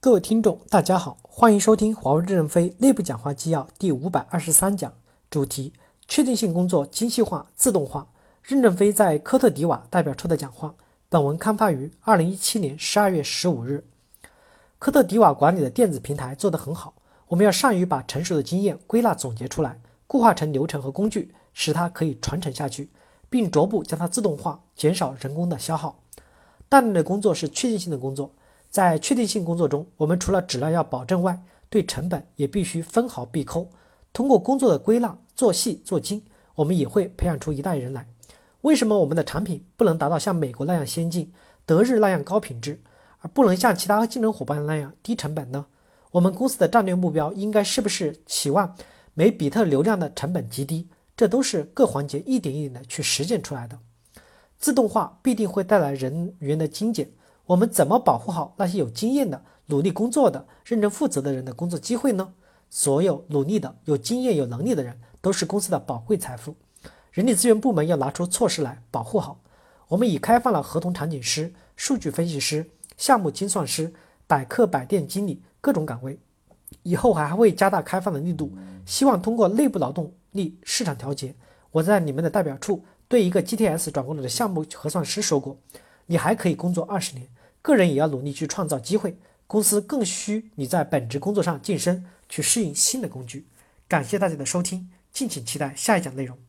各位听众，大家好，欢迎收听华为任正非内部讲话纪要第五百二十三讲，主题：确定性工作精细化、自动化。任正非在科特迪瓦代表处的讲话。本文刊发于二零一七年十二月十五日。科特迪瓦管理的电子平台做得很好，我们要善于把成熟的经验归纳总结出来，固化成流程和工具，使它可以传承下去，并逐步将它自动化，减少人工的消耗。大量的工作是确定性的工作。在确定性工作中，我们除了质量要保证外，对成本也必须分毫必抠。通过工作的归纳，做细做精，我们也会培养出一代人来。为什么我们的产品不能达到像美国那样先进，德日那样高品质，而不能像其他竞争伙伴那样低成本呢？我们公司的战略目标应该是不是期望每比特流量的成本极低？这都是各环节一点一点的去实践出来的。自动化必定会带来人员的精简。我们怎么保护好那些有经验的、努力工作的、认真负责的人的工作机会呢？所有努力的、有经验、有能力的人都是公司的宝贵财富。人力资源部门要拿出措施来保护好。我们已开放了合同场景师、数据分析师、项目精算师、百客百店经理各种岗位，以后还会加大开放的力度。希望通过内部劳动力市场调节。我在你们的代表处对一个 GTS 转过来的项目核算师说过，你还可以工作二十年。个人也要努力去创造机会，公司更需你在本职工作上晋升，去适应新的工具。感谢大家的收听，敬请期待下一讲内容。